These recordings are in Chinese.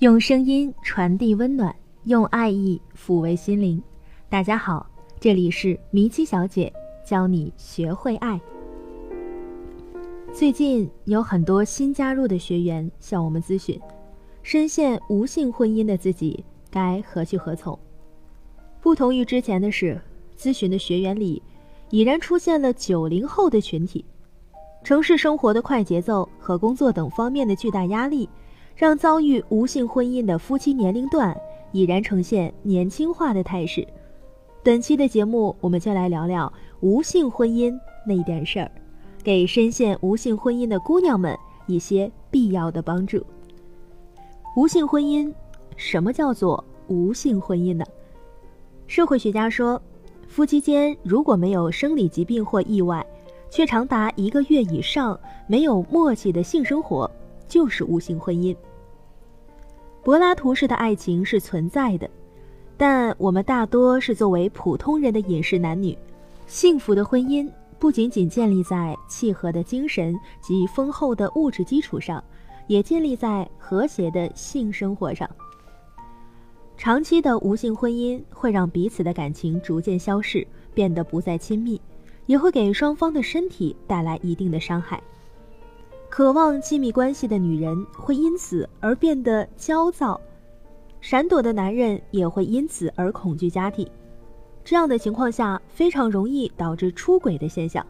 用声音传递温暖，用爱意抚慰心灵。大家好，这里是迷七小姐教你学会爱。最近有很多新加入的学员向我们咨询，深陷无性婚姻的自己该何去何从？不同于之前的是，咨询的学员里已然出现了九零后的群体。城市生活的快节奏和工作等方面的巨大压力，让遭遇无性婚姻的夫妻年龄段已然呈现年轻化的态势。本期的节目，我们就来聊聊无性婚姻那点事儿，给深陷无性婚姻的姑娘们一些必要的帮助。无性婚姻，什么叫做无性婚姻呢？社会学家说，夫妻间如果没有生理疾病或意外，却长达一个月以上没有默契的性生活，就是无性婚姻。柏拉图式的爱情是存在的，但我们大多是作为普通人的饮食男女。幸福的婚姻不仅仅建立在契合的精神及丰厚的物质基础上，也建立在和谐的性生活上。长期的无性婚姻会让彼此的感情逐渐消逝，变得不再亲密。也会给双方的身体带来一定的伤害。渴望亲密关系的女人会因此而变得焦躁，闪躲的男人也会因此而恐惧家庭。这样的情况下，非常容易导致出轨的现象，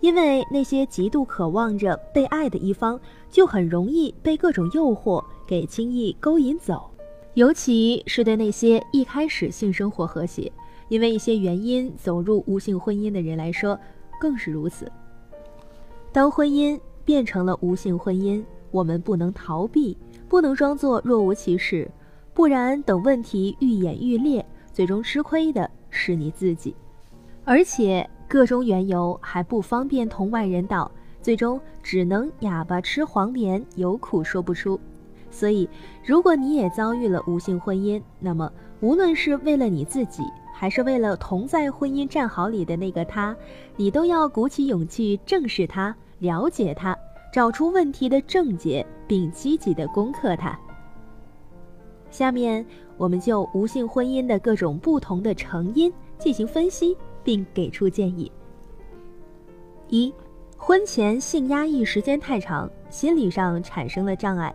因为那些极度渴望着被爱的一方，就很容易被各种诱惑给轻易勾引走，尤其是对那些一开始性生活和谐。因为一些原因走入无性婚姻的人来说，更是如此。当婚姻变成了无性婚姻，我们不能逃避，不能装作若无其事，不然等问题愈演愈烈，最终吃亏的是你自己。而且各种缘由还不方便同外人道，最终只能哑巴吃黄连，有苦说不出。所以，如果你也遭遇了无性婚姻，那么无论是为了你自己，还是为了同在婚姻战壕里的那个他，你都要鼓起勇气正视他，了解他，找出问题的症结，并积极的攻克它。下面我们就无性婚姻的各种不同的成因进行分析，并给出建议。一，婚前性压抑时间太长，心理上产生了障碍。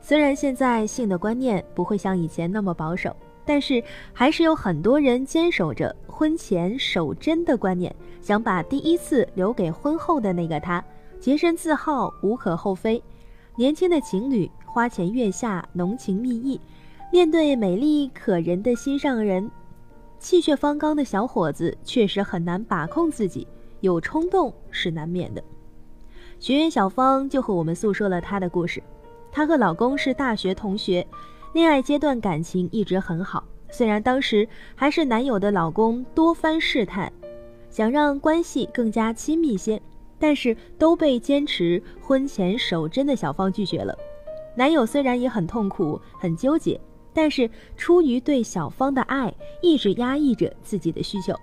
虽然现在性的观念不会像以前那么保守。但是还是有很多人坚守着婚前守贞的观念，想把第一次留给婚后的那个他，洁身自好无可厚非。年轻的情侣花前月下，浓情蜜意，面对美丽可人的心上人，气血方刚的小伙子确实很难把控自己，有冲动是难免的。学员小芳就和我们诉说了她的故事，她和老公是大学同学。恋爱阶段感情一直很好，虽然当时还是男友的老公多番试探，想让关系更加亲密些，但是都被坚持婚前守贞的小芳拒绝了。男友虽然也很痛苦、很纠结，但是出于对小芳的爱，一直压抑着自己的需求。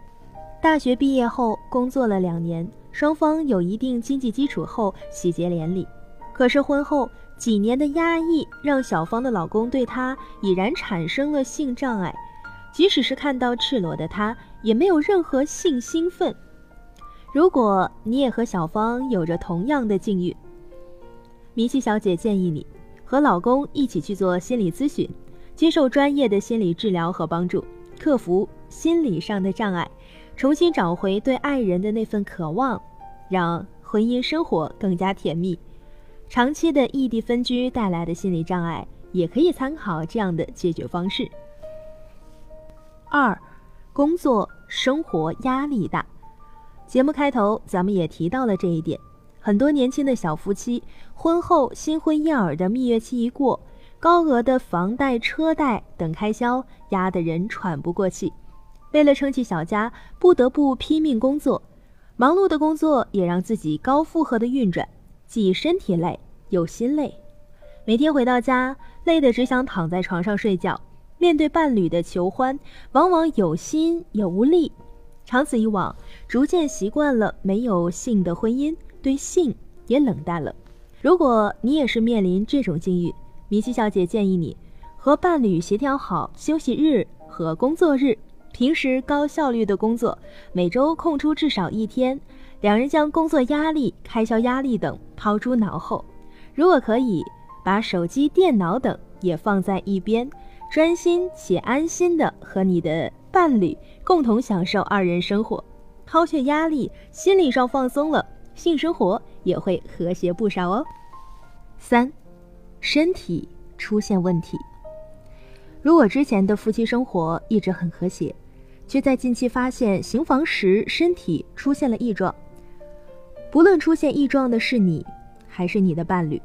大学毕业后工作了两年，双方有一定经济基础后喜结连理，可是婚后。几年的压抑让小芳的老公对她已然产生了性障碍，即使是看到赤裸的她，也没有任何性兴奋。如果你也和小芳有着同样的境遇，米奇小姐建议你和老公一起去做心理咨询，接受专业的心理治疗和帮助，克服心理上的障碍，重新找回对爱人的那份渴望，让婚姻生活更加甜蜜。长期的异地分居带来的心理障碍，也可以参考这样的解决方式。二，工作生活压力大。节目开头咱们也提到了这一点，很多年轻的小夫妻婚后新婚燕尔的蜜月期一过，高额的房贷、车贷等开销压得人喘不过气，为了撑起小家，不得不拼命工作，忙碌的工作也让自己高负荷的运转。既身体累又心累，每天回到家累得只想躺在床上睡觉。面对伴侣的求欢，往往有心也无力。长此以往，逐渐习惯了没有性的婚姻，对性也冷淡了。如果你也是面临这种境遇，米西小姐建议你和伴侣协调好休息日和工作日，平时高效率的工作，每周空出至少一天，两人将工作压力、开销压力等抛诸脑后。如果可以，把手机、电脑等也放在一边，专心且安心的和你的伴侣共同享受二人生活，抛却压力，心理上放松了，性生活也会和谐不少哦。三，身体出现问题。如果之前的夫妻生活一直很和谐，却在近期发现行房时身体出现了异状，不论出现异状的是你，还是你的伴侣，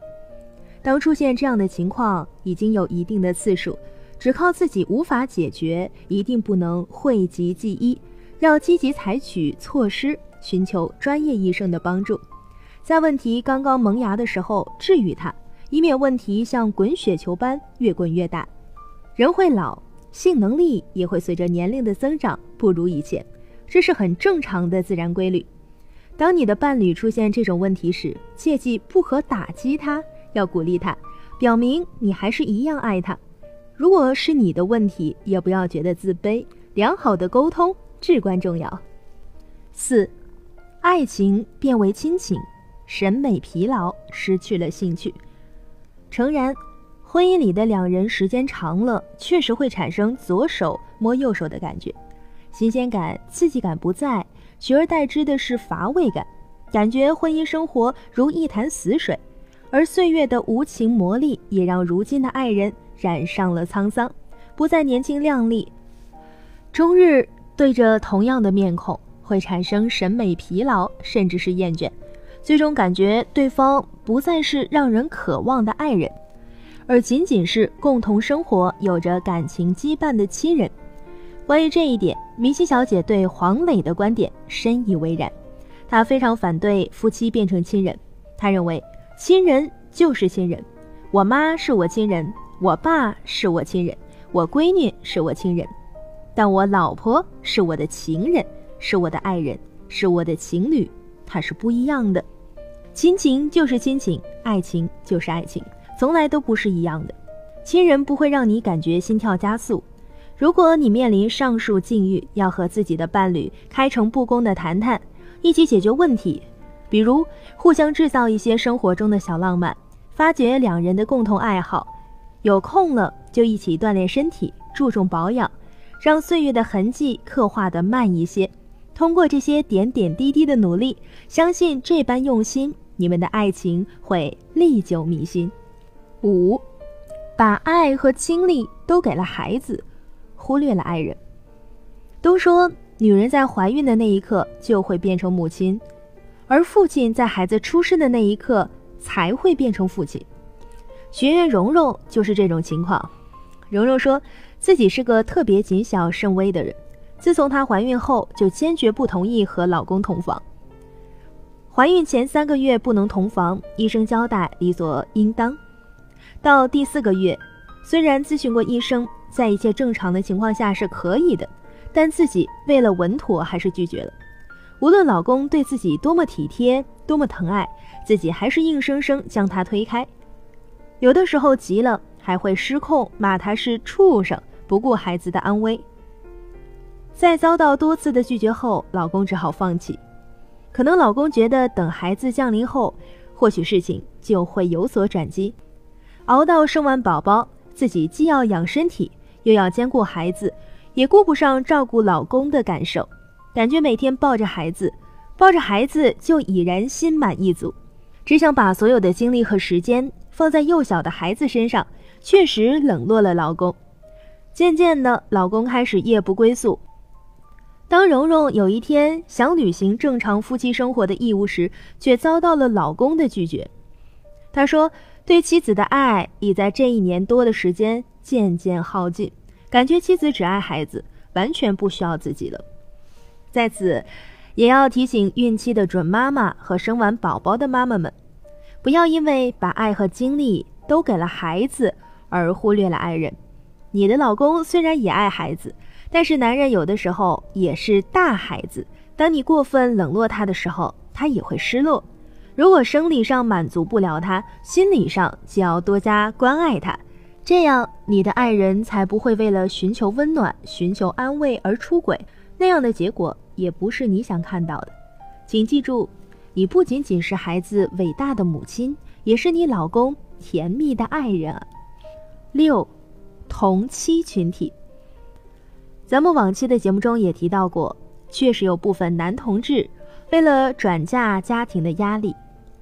当出现这样的情况已经有一定的次数，只靠自己无法解决，一定不能讳疾忌医，要积极采取措施，寻求专业医生的帮助。在问题刚刚萌芽的时候治愈它，以免问题像滚雪球般越滚越大。人会老，性能力也会随着年龄的增长不如以前，这是很正常的自然规律。当你的伴侣出现这种问题时，切记不可打击他，要鼓励他，表明你还是一样爱他。如果是你的问题，也不要觉得自卑，良好的沟通至关重要。四，爱情变为亲情。审美疲劳，失去了兴趣。诚然，婚姻里的两人时间长了，确实会产生左手摸右手的感觉，新鲜感、刺激感不在，取而代之的是乏味感，感觉婚姻生活如一潭死水。而岁月的无情磨砺，也让如今的爱人染上了沧桑，不再年轻靓丽，终日对着同样的面孔，会产生审美疲劳，甚至是厌倦。最终感觉对方不再是让人渴望的爱人，而仅仅是共同生活、有着感情羁绊的亲人。关于这一点，明熙小姐对黄磊的观点深以为然。她非常反对夫妻变成亲人。她认为，亲人就是亲人，我妈是我亲人，我爸是我亲人，我闺女是我亲人，但我老婆是我的情人，是我的爱人，是我的情侣，她是不一样的。亲情就是亲情，爱情就是爱情，从来都不是一样的。亲人不会让你感觉心跳加速。如果你面临上述境遇，要和自己的伴侣开诚布公的谈谈，一起解决问题，比如互相制造一些生活中的小浪漫，发掘两人的共同爱好，有空了就一起锻炼身体，注重保养，让岁月的痕迹刻画的慢一些。通过这些点点滴滴的努力，相信这般用心。你们的爱情会历久弥新。五，把爱和精力都给了孩子，忽略了爱人。都说女人在怀孕的那一刻就会变成母亲，而父亲在孩子出生的那一刻才会变成父亲。学员蓉蓉就是这种情况。蓉蓉说自己是个特别谨小慎微的人，自从她怀孕后就坚决不同意和老公同房。怀孕前三个月不能同房，医生交代理所应当。到第四个月，虽然咨询过医生，在一切正常的情况下是可以的，但自己为了稳妥还是拒绝了。无论老公对自己多么体贴，多么疼爱，自己还是硬生生将他推开。有的时候急了，还会失控，骂他是畜生，不顾孩子的安危。在遭到多次的拒绝后，老公只好放弃。可能老公觉得等孩子降临后，或许事情就会有所转机。熬到生完宝宝，自己既要养身体，又要兼顾孩子，也顾不上照顾老公的感受，感觉每天抱着孩子，抱着孩子就已然心满意足，只想把所有的精力和时间放在幼小的孩子身上，确实冷落了老公。渐渐的，老公开始夜不归宿。当蓉蓉有一天想履行正常夫妻生活的义务时，却遭到了老公的拒绝。他说：“对妻子的爱已在这一年多的时间渐渐耗尽，感觉妻子只爱孩子，完全不需要自己了。”在此，也要提醒孕期的准妈妈和生完宝宝的妈妈们，不要因为把爱和精力都给了孩子而忽略了爱人。你的老公虽然也爱孩子。但是男人有的时候也是大孩子，当你过分冷落他的时候，他也会失落。如果生理上满足不了他，心理上就要多加关爱他，这样你的爱人才不会为了寻求温暖、寻求安慰而出轨，那样的结果也不是你想看到的。请记住，你不仅仅是孩子伟大的母亲，也是你老公甜蜜的爱人。六，同妻群体。咱们往期的节目中也提到过，确实有部分男同志为了转嫁家庭的压力。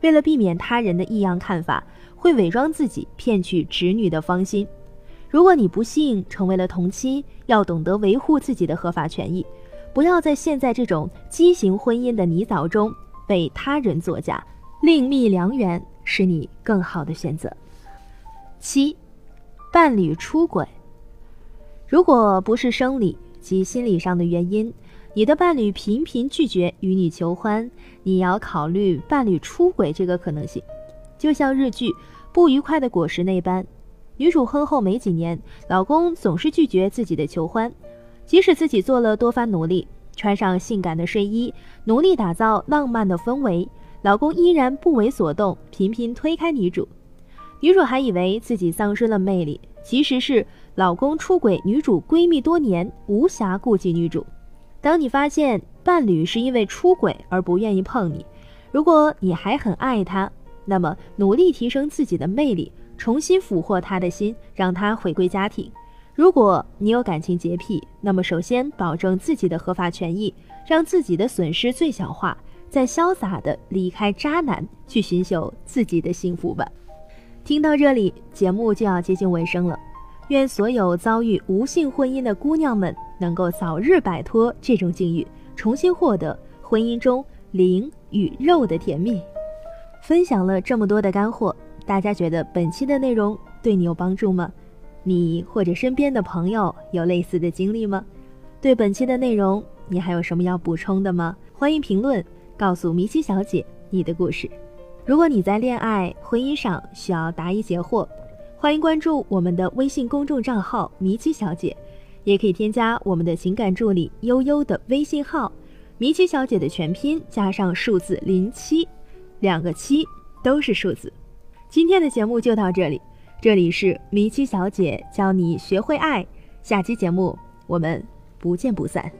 为了避免他人的异样看法，会伪装自己，骗取侄女的芳心。如果你不幸成为了同妻，要懂得维护自己的合法权益，不要在现在这种畸形婚姻的泥沼中被他人作假。另觅良缘是你更好的选择。七，伴侣出轨。如果不是生理及心理上的原因。你的伴侣频频拒绝与你求欢，你要考虑伴侣出轨这个可能性。就像日剧《不愉快的果实》那般，女主婚后没几年，老公总是拒绝自己的求欢，即使自己做了多番努力，穿上性感的睡衣，努力打造浪漫的氛围，老公依然不为所动，频频推开女主。女主还以为自己丧失了魅力，其实是老公出轨，女主闺蜜多年，无暇顾及女主。当你发现伴侣是因为出轨而不愿意碰你，如果你还很爱他，那么努力提升自己的魅力，重新俘获他的心，让他回归家庭。如果你有感情洁癖，那么首先保证自己的合法权益，让自己的损失最小化，再潇洒的离开渣男，去寻求自己的幸福吧。听到这里，节目就要接近尾声了。愿所有遭遇无性婚姻的姑娘们能够早日摆脱这种境遇，重新获得婚姻中灵与肉的甜蜜。分享了这么多的干货，大家觉得本期的内容对你有帮助吗？你或者身边的朋友有类似的经历吗？对本期的内容，你还有什么要补充的吗？欢迎评论告诉米奇小姐你的故事。如果你在恋爱、婚姻上需要答疑解惑。欢迎关注我们的微信公众账号“迷七小姐”，也可以添加我们的情感助理悠悠的微信号“米奇小姐”的全拼加上数字零七，两个七都是数字。今天的节目就到这里，这里是米奇小姐教你学会爱，下期节目我们不见不散。